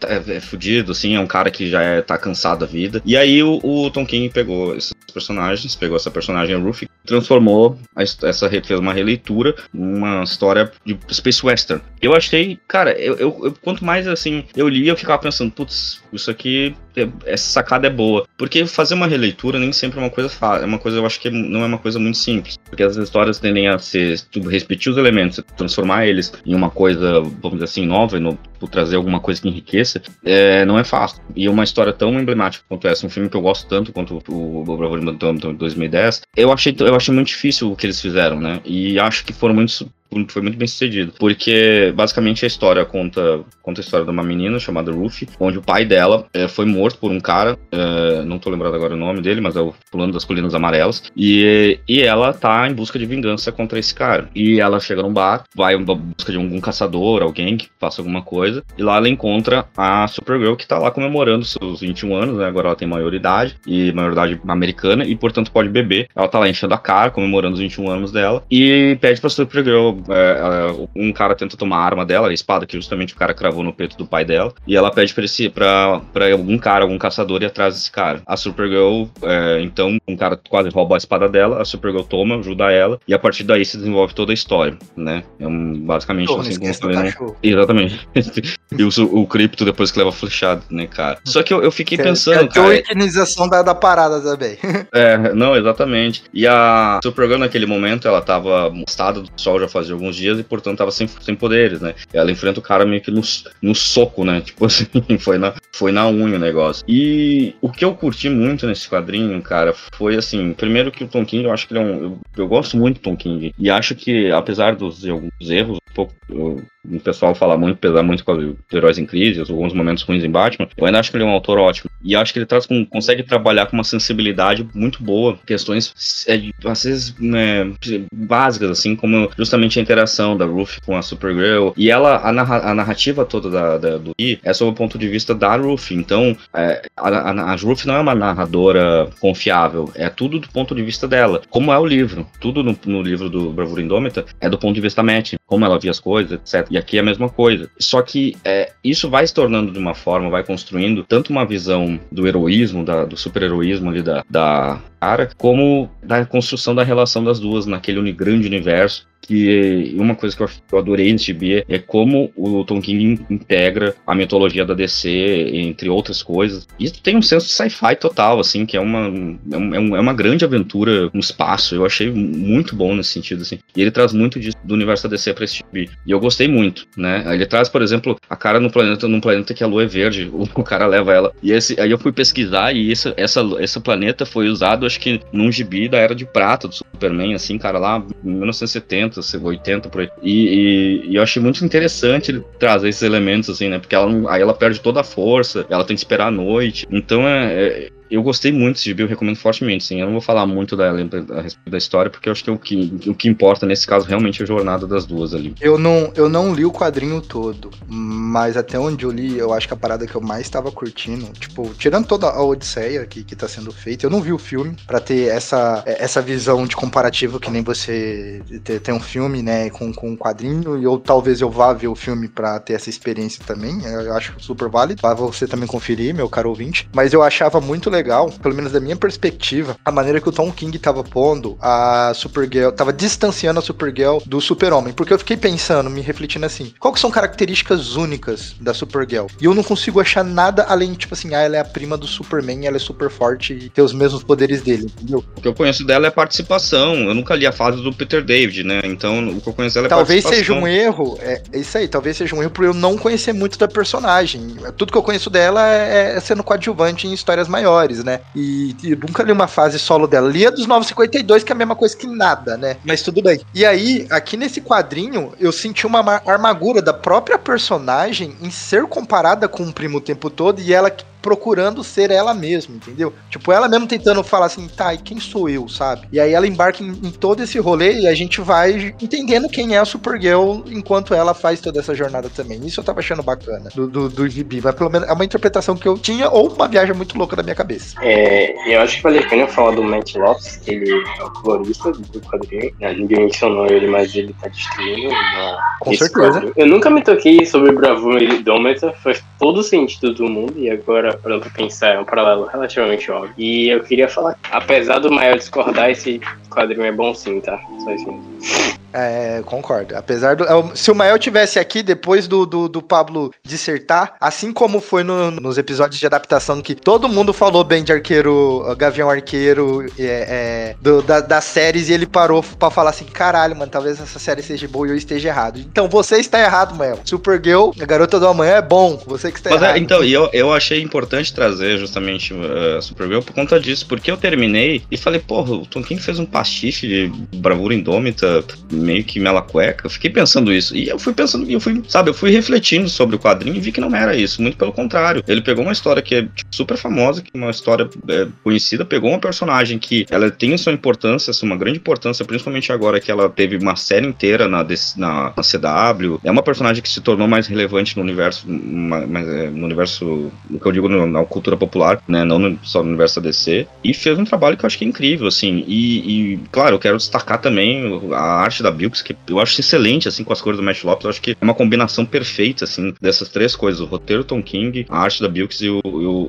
é, é fudido, assim. É um cara que já é, tá cansado da vida. E aí o, o Tom King pegou esses personagens, pegou essa personagem Ruffy, transformou a, essa fez uma releitura, uma história de Space Western. Eu achei, cara, eu, eu, eu quanto mais assim eu li, eu ficava pensando, putz, isso aqui, é, essa sacada é boa. Porque fazer uma releitura nem sempre é uma coisa fácil. É uma coisa, eu acho que não é uma coisa muito simples. Porque as histórias tendem a ser, tu repetir os elementos, transformar eles em uma coisa, vamos dizer assim, nova, no, trazer alguma coisa que enriqueça, é, não é fácil. E uma história tão emblemática quanto essa, um filme que eu gosto tanto quanto o, Bravura de 2010, eu achei, eu achei muito difícil o que eles fizeram, né? E acho que foram muito foi muito bem sucedido. Porque basicamente a história conta, conta a história de uma menina chamada Ruth, onde o pai dela é, foi morto por um cara, é, não tô lembrado agora o nome dele, mas é o fulano das colinas amarelas, e, e ela tá em busca de vingança contra esse cara. E ela chega num bar, vai em busca de algum caçador, alguém que faça alguma coisa, e lá ela encontra a Supergirl que tá lá comemorando seus 21 anos, né? Agora ela tem maioridade, e maioridade americana, e portanto pode beber. Ela tá lá enchendo a cara, comemorando os 21 anos dela, e pede pra Supergirl é, é, um cara tenta tomar a arma dela, a espada que justamente o cara cravou no peito do pai dela, e ela pede pra, esse, pra, pra algum cara, algum caçador ir atrás desse cara. A Supergirl, é, então, um cara quase rouba a espada dela, a Supergirl toma, ajuda ela, e a partir daí se desenvolve toda a história, né? É um, basicamente Pô, assim como falei, né? Exatamente. e o, o Crypto depois que leva flechado, né, cara? Só que eu, eu fiquei pensando. É a teoricinização da, da parada também. é, não, exatamente. E a Supergirl naquele momento, ela tava mostrada do sol já fazia de alguns dias e, portanto, tava sem, sem poderes, né? Ela enfrenta o cara meio que no, no soco, né? Tipo assim, foi na, foi na unha o negócio. E o que eu curti muito nesse quadrinho, cara, foi assim: primeiro que o Tom King, eu acho que ele é um. Eu, eu gosto muito do Tom King. E acho que, apesar dos alguns erros, um pouco. Eu, o pessoal fala muito, pesar muito com heróis em crise, alguns momentos ruins em Batman, eu ainda acho que ele é um autor ótimo. E acho que ele traz com, consegue trabalhar com uma sensibilidade muito boa, questões, é, às vezes, né, básicas, assim, como justamente a interação da Ruth com a Supergirl. E ela, a, narra, a narrativa toda da, da, do I é sob o ponto de vista da Ruth. Então, é, a, a, a Ruth não é uma narradora confiável, é tudo do ponto de vista dela. Como é o livro, tudo no, no livro do Bravura Indômita é do ponto de vista Matt, como ela via as coisas, etc. E aqui é a mesma coisa. Só que é, isso vai se tornando de uma forma, vai construindo tanto uma visão do heroísmo, da, do super-heroísmo ali da, da cara, como da construção da relação das duas naquele grande universo que uma coisa que eu adorei nesse gibi é como o Tom King integra a mitologia da DC, entre outras coisas. E tem um senso de sci-fi total, assim, que é uma, é, um, é uma grande aventura no espaço. Eu achei muito bom nesse sentido, assim. E ele traz muito disso do universo da DC pra esse gibi. E eu gostei muito, né? Ele traz, por exemplo, a cara no planeta, num planeta que a lua é verde, o, o cara leva ela. E esse, aí eu fui pesquisar e esse, essa, esse planeta foi usado, acho que num gibi da Era de Prata do Superman, assim, cara, lá em 1970, 80 por aí. E, e, e, eu achei muito interessante ele trazer esses elementos, assim, né? Porque ela, aí ela perde toda a força, ela tem que esperar a noite. Então é, é eu gostei muito desse gibi, eu recomendo fortemente, sim. Eu não vou falar muito da, a respeito da história, porque eu acho que o que, o que importa nesse caso realmente é a jornada das duas ali. Eu não, eu não li o quadrinho todo, mas até onde eu li, eu acho que a parada que eu mais estava curtindo, tipo, tirando toda a Odisseia que, que tá sendo feita, eu não vi o filme para ter essa, essa visão de comparativo que nem você tem um filme, né, com, com um quadrinho, e ou talvez eu vá ver o filme para ter essa experiência também, eu acho super válido, para você também conferir, meu caro ouvinte, mas eu achava muito legal legal, pelo menos da minha perspectiva, a maneira que o Tom King tava pondo a Supergirl, tava distanciando a Supergirl do Super-Homem, porque eu fiquei pensando, me refletindo assim, qual que são características únicas da Supergirl? E eu não consigo achar nada além, tipo assim, ah, ela é a prima do Superman, ela é super forte e tem os mesmos poderes dele, entendeu? O que eu conheço dela é participação, eu nunca li a fase do Peter David, né? Então, o que eu conheço dela é talvez participação. Talvez seja um erro, é, é, isso aí, talvez seja um erro por eu não conhecer muito da personagem. Tudo que eu conheço dela é, é sendo coadjuvante em histórias maiores né? E, e nunca li uma fase solo dela. Lia dos 952, que é a mesma coisa que nada, né? Mas tudo bem. E aí, aqui nesse quadrinho, eu senti uma ma- armadura da própria personagem em ser comparada com o primo o tempo todo e ela procurando ser ela mesma, entendeu? Tipo, ela mesmo tentando falar assim, tá, e quem sou eu, sabe? E aí ela embarca em, em todo esse rolê e a gente vai entendendo quem é a Supergirl enquanto ela faz toda essa jornada também. Isso eu tava achando bacana do, do, do gibi, mas pelo menos é uma interpretação que eu tinha ou uma viagem muito louca da minha cabeça. É, eu acho que vale a pena falar do Matt Lopes, que ele é o colorista do quadrinho. né? Ninguém mencionou ele, mas ele tá destruindo. na- Com esse certeza. quadrinho. Eu nunca me toquei sobre Bravura e Dômeta, faz todo o sentido do mundo, e agora, pra pensar, é um paralelo relativamente óbvio. E eu queria falar, apesar do maior discordar, esse quadrinho é bom sim, tá? Só isso mesmo. É, concordo. Apesar do. é Se o Mael tivesse aqui depois do, do, do Pablo dissertar, assim como foi no- nos episódios de adaptação que todo mundo falou bem de arqueiro, uh, Gavião Arqueiro, é, é, do- da- das séries, e ele parou pra falar assim: caralho, mano, talvez essa série seja boa e eu esteja errado. Então você está errado, Mael. Supergirl, a garota do amanhã é bom. Você que está Mas é, errado. então, e eu, eu achei importante trazer justamente uh, a Supergirl por conta disso, porque eu terminei e falei, porra, o Tom King fez um pastiche de bravura indômita, meio que mela cueca. Fiquei pensando isso. E eu fui pensando, eu fui, sabe, eu fui refletindo sobre o quadrinho e vi que não era isso. Muito pelo contrário. Ele pegou uma história que é tipo, super famosa, que é uma história é, conhecida, pegou uma personagem que ela tem sua importância, uma grande importância, principalmente agora que ela teve uma série inteira na, na, na CW. É uma personagem que se tornou mais relevante no universo, é, no universo, no que eu digo, na cultura popular, né? Não no- só no universo DC. E fez um trabalho que eu acho que é incrível, assim. E, e, claro, eu quero destacar também a arte da Bilks, que eu acho excelente, assim, com as cores do Matt Lopes. Eu acho que é uma combinação perfeita, assim, dessas três coisas: o roteiro Tom King, a arte da Bilks e, o,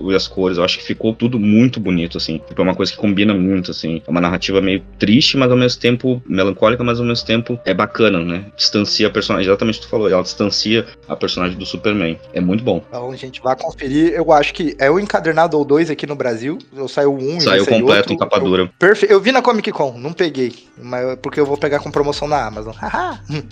e, e as cores. Eu acho que ficou tudo muito bonito, assim. Tipo, é uma coisa que combina muito, assim. É uma narrativa meio triste, mas ao mesmo tempo melancólica, mas ao mesmo tempo é bacana, né? Distancia a personagem, exatamente o que tu falou, ela distancia a personagem do Superman. É muito bom. Então, gente, vai conferir. Eu acho que é o encadernado ou dois aqui no Brasil. Eu saiu um e Saiu completo outro. em capa dura. Perfeito. Eu vi na Comic Con, não peguei. Mas porque eu vou pegar com promoção na Amazon.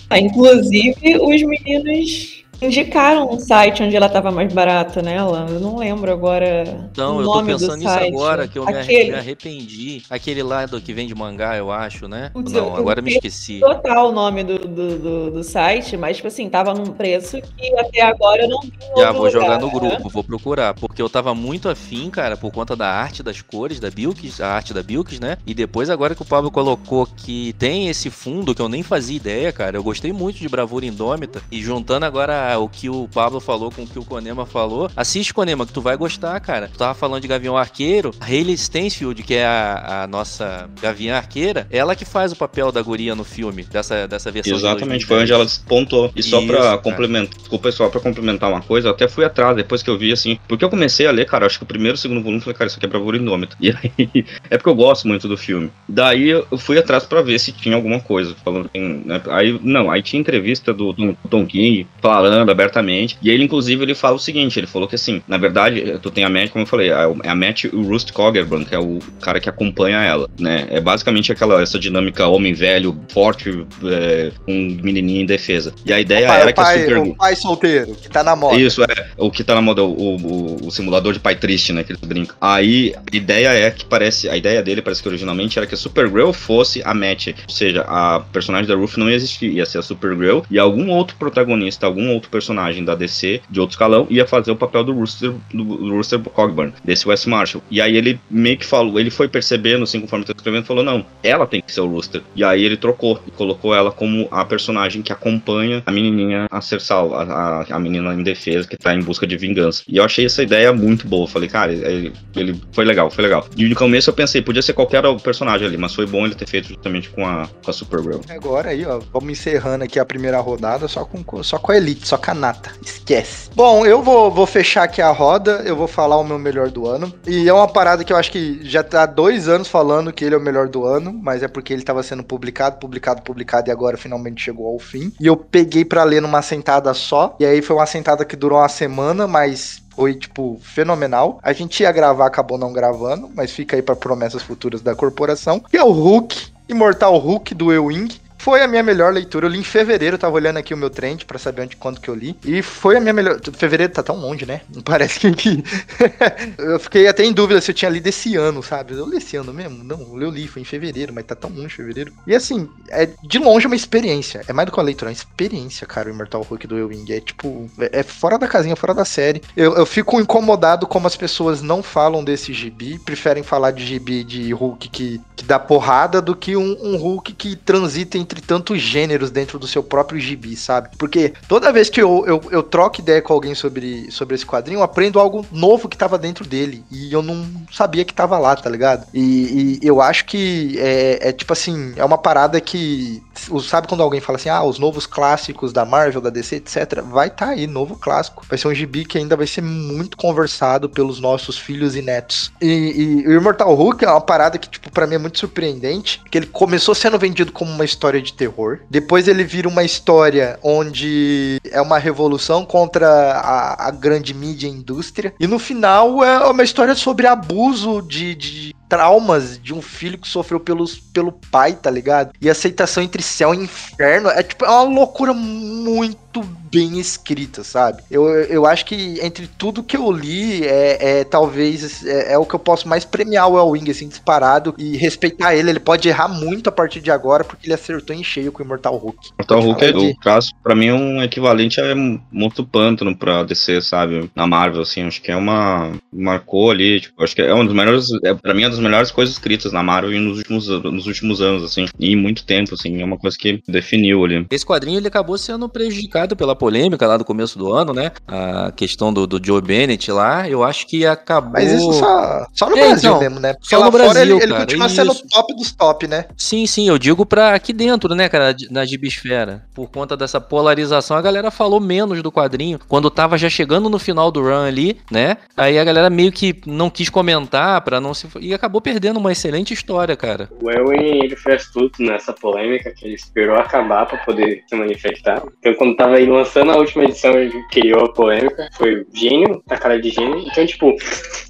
Ah, inclusive, os meninos indicaram um site onde ela tava mais barata, né? Ela, eu não lembro agora. Então, o eu tô pensando nisso site. agora, que eu Aquele. me arrependi. Aquele lá do que vende mangá, eu acho, né? Putz, Não, eu agora me esqueci. total o nome do, do, do, do site, mas, tipo assim, tava num preço que até agora eu não vi Já vou jogar lugar, no né? grupo, vou procurar. Porque eu tava muito afim, cara, por conta da arte das cores da Bilks, a arte da Bilks, né? E depois, agora que o Pablo colocou que tem esse fundo que eu nem fazia ideia, cara, eu gostei muito de Bravura Indômita. E juntando agora o que o Pablo falou com o que o Conema falou, assiste, Conema, que tu vai gostar, cara. Tu tava falando de Gavião Arqueiro, a Hayley Stansfield, que é a, a nossa Gavião Arqueira, ela que faz o papel da guria no filme, dessa, dessa versão Exatamente, 2010. foi onde ela despontou. E só pra complementar, desculpa, só pra complementar uma coisa, eu até fui atrás depois que eu vi assim, porque eu comecei a ler, cara, acho que o primeiro e o segundo volume, falei, cara, isso aqui é bravura indômita. E aí, é porque eu gosto muito do filme. Daí eu fui atrás pra ver se tinha alguma coisa, falando né? Aí, não, aí tinha entrevista do Tom, Tom King falando abertamente, e ele, inclusive, ele fala o seguinte, ele falou que assim, na verdade, tu tem a Matt, como eu falei, é a Matt e o Rust Coggerbrand, que é o cara que acompanha ela, né? É basicamente aquela, essa dinâmica homem velho, forte, é, com um menininho em defesa. E a ideia pai, era o, que a pai, Supergirl... o pai solteiro, que tá na moda. Isso, é. O que tá na moda, o, o, o simulador de pai triste, né? Que eles brincam. Aí, a ideia é que parece. A ideia dele, parece que originalmente era que a Supergirl fosse a Match. Ou seja, a personagem da Ruth não ia existir. Ia ser a Supergirl e algum outro protagonista, algum outro personagem da DC, de outro escalão, ia fazer o papel do Rooster, do, Rooster Cogburn, desse West Marshall. E aí ele meio que falou, ele foi percebendo, assim, conforme tá escrevendo, falou: não, ela tem que ser o Rooster. E aí ele trocou e colocou ela como a personagem que acompanha a menininha a ser salva, a, a, menina defesa que tá em busca de vingança. E eu achei essa ideia muito boa. Falei, cara, ele, ele foi legal, foi legal. E no começo eu pensei, podia ser qualquer personagem ali, mas foi bom ele ter feito justamente com a, com a Supergirl. Agora aí, ó, vamos encerrando aqui a primeira rodada só com, só com a Elite, só com a Nata. Esquece. Bom, eu vou, vou fechar aqui a roda, eu vou falar o meu melhor do ano. E é uma parada que eu acho que já tá há dois anos falando que ele é o melhor do ano, mas é porque ele tava sendo publicado, publicado, publicado e agora finalmente chegou ao fim. E eu peguei pra ler numa sentada só, e aí foi uma sentada que durou uma semana, mas foi, tipo, fenomenal. A gente ia gravar, acabou não gravando, mas fica aí pra promessas futuras da corporação. E é o Hulk, Imortal Hulk do Ewing. Foi a minha melhor leitura. Eu li em fevereiro, tava olhando aqui o meu trend pra saber onde, quando que eu li. E foi a minha melhor. Fevereiro tá tão longe, né? Não parece que. eu fiquei até em dúvida se eu tinha lido esse ano, sabe? Eu li esse ano mesmo? Não, eu li, foi em fevereiro, mas tá tão longe fevereiro. E assim, é de longe uma experiência. É mais do que uma leitura, é uma experiência, cara, o Immortal Hulk do Ewing. É tipo, é, é fora da casinha, fora da série. Eu, eu fico incomodado como as pessoas não falam desse gibi, preferem falar de gibi de Hulk que, que dá porrada do que um, um Hulk que transita entre tantos gêneros dentro do seu próprio gibi, sabe? Porque toda vez que eu, eu, eu troco ideia com alguém sobre, sobre esse quadrinho, eu aprendo algo novo que tava dentro dele. E eu não sabia que tava lá, tá ligado? E, e eu acho que é, é, tipo assim, é uma parada que. Sabe quando alguém fala assim, ah, os novos clássicos da Marvel, da DC, etc. Vai tá aí, novo clássico. Vai ser um gibi que ainda vai ser muito conversado pelos nossos filhos e netos. E, e o Immortal Hulk é uma parada que, tipo, pra mim é muito surpreendente. Que ele começou sendo vendido como uma história de terror. Depois ele vira uma história onde é uma revolução contra a, a grande mídia e indústria. E no final é uma história sobre abuso de, de traumas de um filho que sofreu pelos, pelo pai, tá ligado? E aceitação entre céu e inferno. É tipo, é uma loucura muito bem escrita, sabe? Eu, eu acho que entre tudo que eu li, é, é talvez é, é, o que eu posso mais premiar o Elwing, assim, disparado e respeitar ele. Ele pode errar muito a partir de agora, porque ele acertou em cheio com o Immortal Hulk. Immortal Hulk é, o caso, pra mim, é um equivalente a muito pântano pra DC, sabe? Na Marvel, assim, acho que é uma. Marcou ali, tipo, acho que é um dos melhores. É, pra mim, é uma das melhores coisas escritas na Marvel nos últimos, nos últimos anos, assim, e muito tempo, assim, é uma coisa que definiu ali. Esse quadrinho ele acabou sendo prejudicado pela polêmica lá do começo do ano, né? A questão do, do Joe Bennett lá, eu acho que acabou. Mas isso só, só no é, Brasil então, mesmo, né? Porque só no Brasil, ele, ele continua isso. sendo top dos top, né? Sim, sim, eu digo pra aqui dentro, né, cara, na Gibisfera. Por conta dessa polarização, a galera falou menos do quadrinho. Quando tava já chegando no final do run ali, né? Aí a galera meio que não quis comentar pra não se. E acabou perdendo uma excelente história, cara. O Elwin, ele fez tudo nessa polêmica que ele esperou acabar pra poder se manifestar. Então, quando tava aí lançando a última edição, ele criou a polêmica. Foi gênio, a cara de gênio. Então, tipo,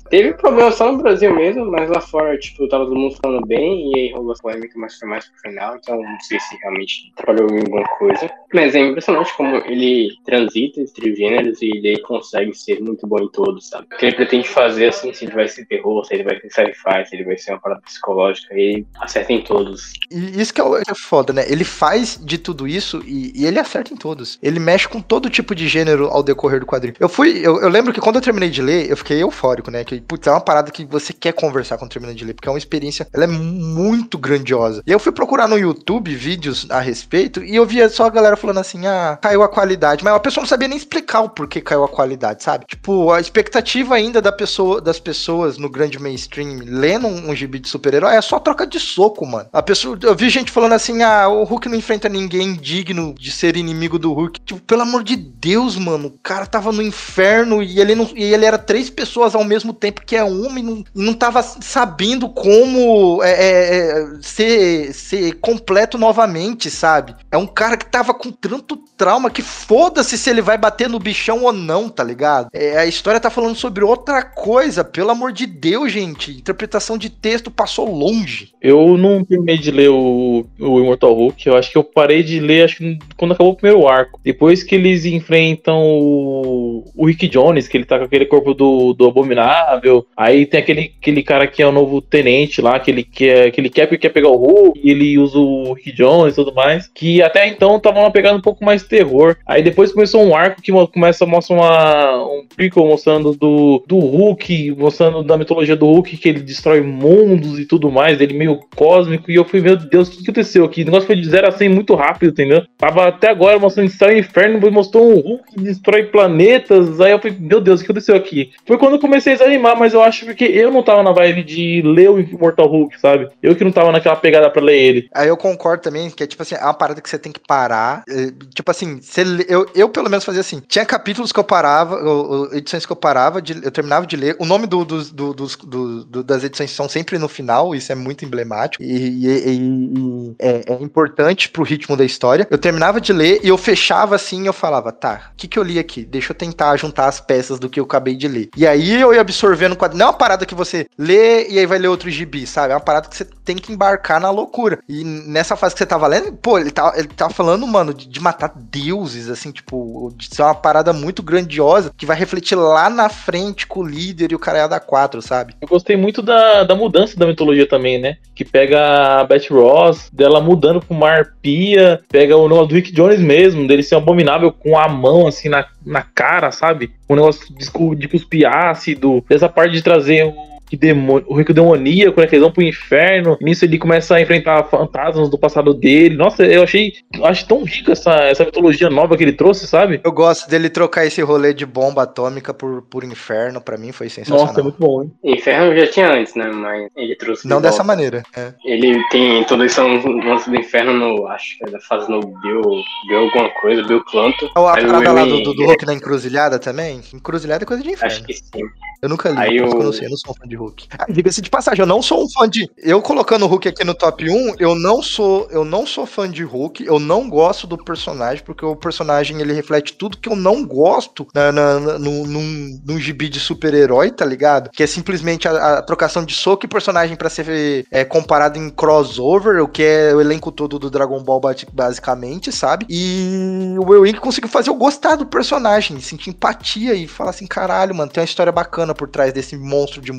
Teve problema só no Brasil mesmo, mas lá fora, tipo, tava todo mundo falando bem, e aí rolou a polêmica, mas foi mais pro final, então não sei se realmente trabalhou em alguma coisa. Mas é impressionante como ele transita entre gêneros e ele consegue ser muito bom em todos, sabe? O que ele pretende fazer, assim, se ele vai ser terror, se ele vai ser sci-fi, se ele vai ser uma parada psicológica, ele acerta em todos. E isso que é, é foda, né? Ele faz de tudo isso e, e, ele acerta em todos. Ele mexe com todo tipo de gênero ao decorrer do quadrinho. Eu fui, eu, eu lembro que quando eu terminei de ler, eu fiquei eufórico, né? Que putz, é uma parada que você quer conversar quando termina de ler, porque é uma experiência, ela é muito grandiosa. E eu fui procurar no YouTube vídeos a respeito e eu via só a galera falando assim: ah, caiu a qualidade. Mas a pessoa não sabia nem explicar o porquê caiu a qualidade, sabe? Tipo, a expectativa ainda da pessoa, das pessoas no grande mainstream lendo um, um gibi de super-herói é só troca de soco, mano. A pessoa, eu vi gente falando assim: ah, o Hulk não enfrenta ninguém digno de ser inimigo do Hulk. Tipo, pelo amor de Deus, mano, o cara tava no inferno e ele, não, e ele era três pessoas ao mesmo tempo que é uma e não, não tava sabendo como é, é, é, ser, ser completo novamente, sabe? É um cara que tava com tanto trauma que foda-se se ele vai bater no bichão ou não, tá ligado? É, a história tá falando sobre outra coisa, pelo amor de Deus, gente. Interpretação de texto passou longe. Eu não terminei de ler o, o Immortal Hulk, eu acho que eu parei de ler acho que quando acabou o primeiro arco. Depois que eles enfrentam o, o Rick Jones, que ele tá com aquele corpo do, do Abominável, Aí tem aquele, aquele cara que é o novo tenente lá, que ele quer, que ele quer porque quer pegar o Hulk, e ele usa o Rick Jones e tudo mais. Que até então tava uma pegada um pouco mais terror. Aí depois começou um arco que começa a mostrar uma, um prequel mostrando do, do Hulk, mostrando da mitologia do Hulk, que ele destrói mundos e tudo mais, ele meio cósmico. E eu fui, meu Deus, o que aconteceu aqui? O negócio foi de 0 a 100 muito rápido, entendeu? Tava até agora mostrando Céu e Inferno, mostrou um Hulk que destrói planetas. Aí eu falei, meu Deus, o que aconteceu aqui? Foi quando eu comecei a desanimar, mas eu acho porque eu não tava na vibe de ler o Immortal Hulk, sabe? Eu que não tava naquela pegada pra ler ele. Aí eu concordo também, que é tipo assim, é uma parada que você tem que parar. É, tipo assim, você, eu, eu pelo menos fazia assim. Tinha capítulos que eu parava, ou, edições que eu parava, de, eu terminava de ler. O nome do, do, do, do, das edições são sempre no final, isso é muito emblemático. E, e, e é, é, importante pro ritmo da história. Eu terminava de ler e eu fechava assim eu falava, tá, o que, que eu li aqui? Deixa eu tentar juntar as peças do que eu acabei de ler. E aí eu ia absorver absorvendo quadrinho. Não é uma parada que você lê e aí vai ler outro gibi, sabe? É uma parada que você tem que embarcar na loucura. E nessa fase que você tava lendo, pô, ele tá, ele tá falando, mano, de, de matar deuses, assim, tipo, de ser uma parada muito grandiosa que vai refletir lá na frente com o líder e o cara da 4, sabe? Eu gostei muito da, da mudança da mitologia também, né? Que pega a Beth Ross, dela mudando pra uma arpia, pega o nome do Jones mesmo, dele ser abominável com a mão assim na, na cara, sabe? O negócio de, de cuspir ácido, dessa parte de trazer o que demônio, o rico demoníaco, né, que eles vão pro inferno. Nisso ele começa a enfrentar fantasmas do passado dele. Nossa, eu achei, eu acho tão rica essa, essa mitologia nova que ele trouxe, sabe? Eu gosto dele trocar esse rolê de bomba atômica por, por inferno, pra mim foi sensacional. Nossa, é muito bom, hein? Inferno já tinha antes, né? Mas ele trouxe. de Não dessa volta. maneira. é. Ele tem introdução lance do inferno no. Acho que ele faz no Bill. Bill alguma coisa, Bill Clanto. A Aí o parada lá do, do, do Hulk na encruzilhada também? Encruzilhada é coisa de inferno. Acho que sim. Eu nunca li, eu o- não sei, eu não sou fã de Hulk. Ah, Diga-se de passagem, eu não sou um fã de. Eu colocando o Hulk aqui no top 1, eu não sou, eu não sou fã de Hulk, eu não gosto do personagem, porque o personagem ele reflete tudo que eu não gosto na, na, na- num, num, num gibi de super-herói, tá ligado? Que é simplesmente a, a trocação de soco e personagem pra ser é, comparado em crossover, o que é o elenco todo do Dragon Ball basi- basicamente, sabe? E o Will Wink conseguiu fazer eu gostar do personagem, sentir empatia e falar assim, caralho, mano, tem uma história bacana por trás desse monstro de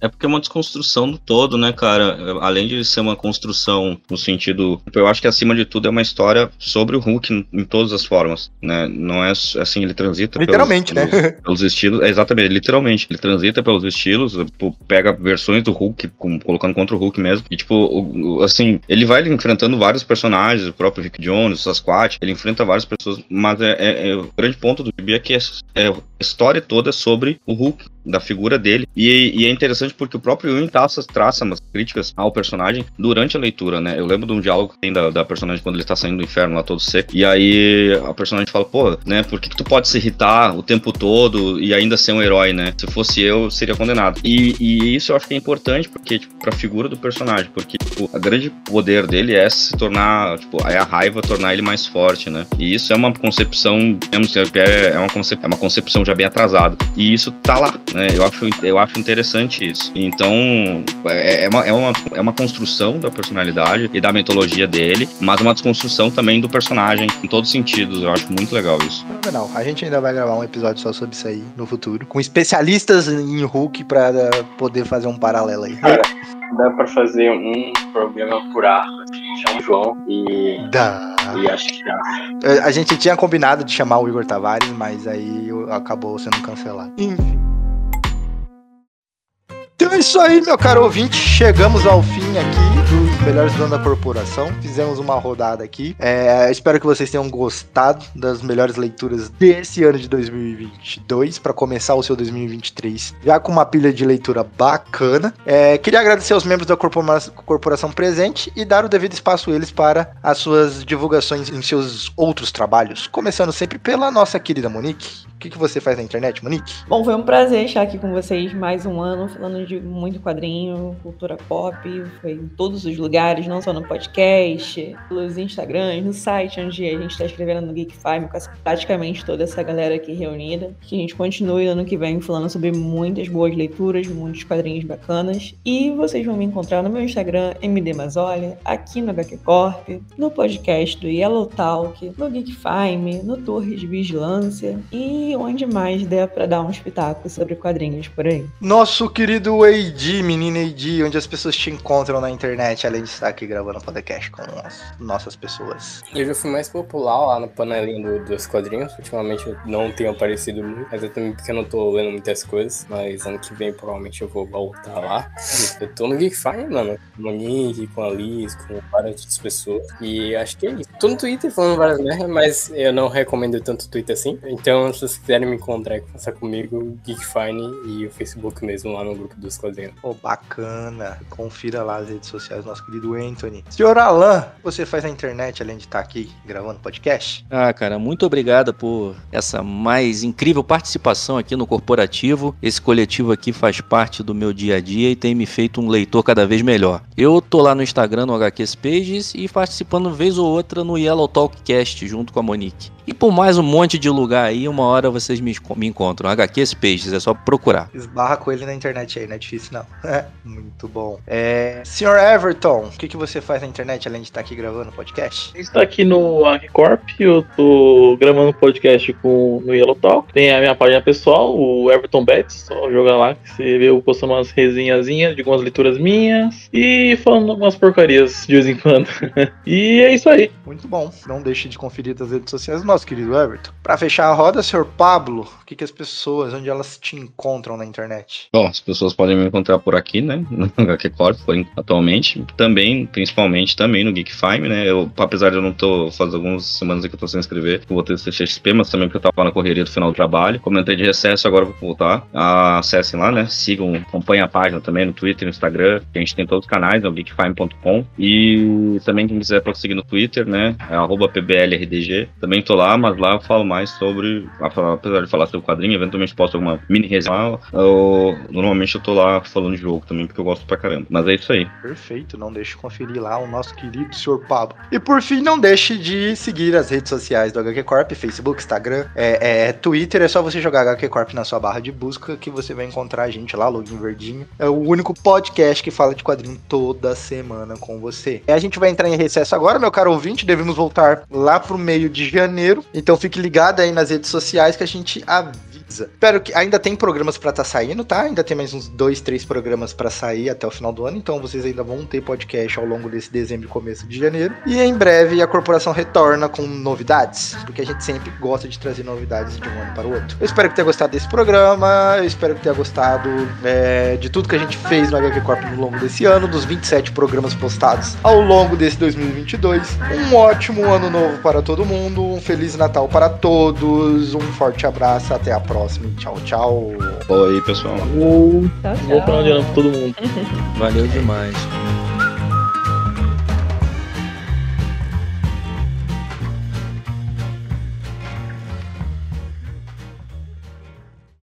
É porque é uma desconstrução do todo, né, cara? Além de ser uma construção no sentido. Eu acho que acima de tudo é uma história sobre o Hulk em, todas as formas, né? Não é assim, ele transita. pelos- Literalmente, né? pelos, pelos estilos. é, Exatamente, literalmente. Ele transita pelos estilos, tipo, pega versões do Hulk, com- colocando contra o Hulk mesmo. E, tipo, o- o- assim, ele vai enfrentando vários personagens, o próprio Rick Jones, o Sasquatch, ele enfrenta várias pessoas, mas é, é- é- o grande ponto do gibi é que é, é- a história toda é sobre o Hulk, da figura dele. E, e é interessante porque o próprio Ewing traça, traça umas críticas ao personagem durante a leitura, né? Eu lembro de um diálogo que tem da, da personagem quando ele tá saindo do inferno lá todo seco. E aí a personagem fala, pô, né? Por que, que tu pode se irritar o tempo todo e ainda ser um herói, né? Se fosse eu, seria condenado. E, e isso eu acho que é importante porque, tipo, pra figura do personagem, porque tipo, a grande poder dele é se tornar, tipo, é a raiva tornar ele mais forte, né? E isso é uma concepção, é, é é uma concepção já bem atrasada. E isso tá lá, né? Eu acho, eu acho interessante isso. Então, é, é, uma, é, uma, é uma construção da personalidade e da mitologia dele, mas uma desconstrução também do personagem em todos os sentidos. Eu acho muito legal isso. Fenomenal. A gente ainda vai gravar um episódio só sobre isso aí no futuro, com especialistas em Hulk pra eh, poder fazer um paralelo aí. Dá pra fazer um programa por arco. assim, Chama o João e. Dá. E acho que dá. Eh, A gente tinha combinado de chamar o Igor Tavares, mas aí acabou sendo cancelado. Enfim. É isso aí, meu caro ouvinte. Chegamos ao fim aqui dos melhores donos da corporação. Fizemos uma rodada aqui. É, espero que vocês tenham gostado das melhores leituras desse ano de 2022 para começar o seu 2023 já com uma pilha de leitura bacana. É, queria agradecer aos membros da corpora- corporação presente e dar o devido espaço eles para as suas divulgações em seus outros trabalhos. Começando sempre pela nossa querida Monique. O que, que você faz na internet, Monique? Bom, foi um prazer estar aqui com vocês mais um ano, falando de muito quadrinho, cultura pop. Foi em todos os lugares, não só no podcast, pelos Instagrams, no site onde a gente está escrevendo no Geek Five, com praticamente toda essa galera aqui reunida. Que a gente continue ano que vem falando sobre muitas boas leituras, muitos quadrinhos bacanas. E vocês vão me encontrar no meu Instagram, MD aqui no HQ Corp, no podcast do Yellow Talk, no Geek Fime, no Torre de Vigilância e onde mais der pra dar um espetáculo sobre quadrinhos por aí. Nosso querido AD, menina AD, onde as pessoas te encontram na internet, além de estar aqui gravando podcast com as nossas pessoas. Eu já fui mais popular lá no panelinho do- dos quadrinhos. Ultimamente eu não tenho aparecido muito, eu também porque eu não tô lendo muitas coisas. Mas ano que vem provavelmente eu vou voltar lá. Eu tô no Geek Fire, mano. Com o Nick, com a Liz, com várias outras pessoas. E acho que é isso. Tô no Twitter falando várias merdas, mas eu não recomendo tanto Twitter assim. Então, se vocês quiserem me encontrar conversar comigo, Geek Fine e o Facebook mesmo lá no grupo dos quadrinhos. Pô, bacana. Confira lá as redes sociais do nosso querido Anthony. Senhor Alan, o que você faz na internet além de estar aqui gravando podcast? Ah, cara, muito obrigado por essa mais incrível participação aqui no Corporativo. Esse coletivo aqui faz parte do meu dia a dia e tem me feito um leitor cada vez melhor. Eu tô lá no Instagram, no HQs Pages, e participando vez ou outra no Yellow Talk Cast, junto com a Monique. E por mais um monte de lugar aí, uma hora vocês me, me encontram. HQ Spaces, é só procurar. Esbarra com ele na internet aí, não é difícil não. É, muito bom. É, Senhor Everton, o que, que você faz na internet além de estar aqui gravando podcast? Está aqui no Arquicorp, eu tô gravando podcast com, no Yellow Talk. Tem a minha página pessoal, o Everton Betts, só joga lá que você vê eu postando umas resenhazinhas de algumas leituras minhas e falando algumas porcarias de vez em quando. e é isso aí. Muito bom. Não deixe de conferir as redes sociais nosso querido Everton. Pra fechar a roda, senhor Pablo, o que, que as pessoas, onde elas te encontram na internet? Bom, as pessoas podem me encontrar por aqui, né? No HQ Corp, atualmente. Também, principalmente, também no Geek Fime, né? Eu, apesar de eu não tô faz algumas semanas que eu tô sem escrever, vou ter CXP, mas também porque eu tava na correria do final do trabalho. Entrei de recesso, agora vou voltar. Ah, acessem lá, né? Sigam, acompanhem a página também no Twitter, no Instagram, a gente tem todos os canais, é o geekfime.com. E também quem quiser prosseguir no Twitter, né? É arroba PBLRDG. Também tô lá, mas lá eu falo mais sobre. Apesar de falar sobre quadrinho, eventualmente posto alguma mini resenha. Normalmente eu tô lá falando de jogo também, porque eu gosto pra caramba. Mas é isso aí. Perfeito, não deixe de conferir lá o nosso querido senhor Pablo. E por fim, não deixe de seguir as redes sociais do HQ Corp, Facebook, Instagram, é, é, Twitter. É só você jogar HQ Corp na sua barra de busca que você vai encontrar a gente lá, login verdinho. É o único podcast que fala de quadrinho toda semana com você. E a gente vai entrar em recesso agora, meu caro ouvinte. Devemos voltar lá pro meio de janeiro. Então fique ligado aí nas redes sociais que a gente avisa. Espero que ainda tem programas pra estar saindo, tá? Ainda tem mais uns dois, três programas pra sair até o final do ano, então vocês ainda vão ter podcast ao longo desse dezembro e começo de janeiro. E em breve a corporação retorna com novidades, porque a gente sempre gosta de trazer novidades de um ano para o outro. Eu espero que tenha gostado desse programa, eu espero que tenha gostado é, de tudo que a gente fez no HQ Corp no longo desse ano, dos 27 programas postados ao longo desse 2022. Um ótimo ano novo para todo mundo, um feliz Natal para todos, um forte abraço, até a próxima. E Tchau, tchau. Boa aí, pessoal. Vou Tchau, vou pra tchau. onde pra todo mundo. Valeu demais.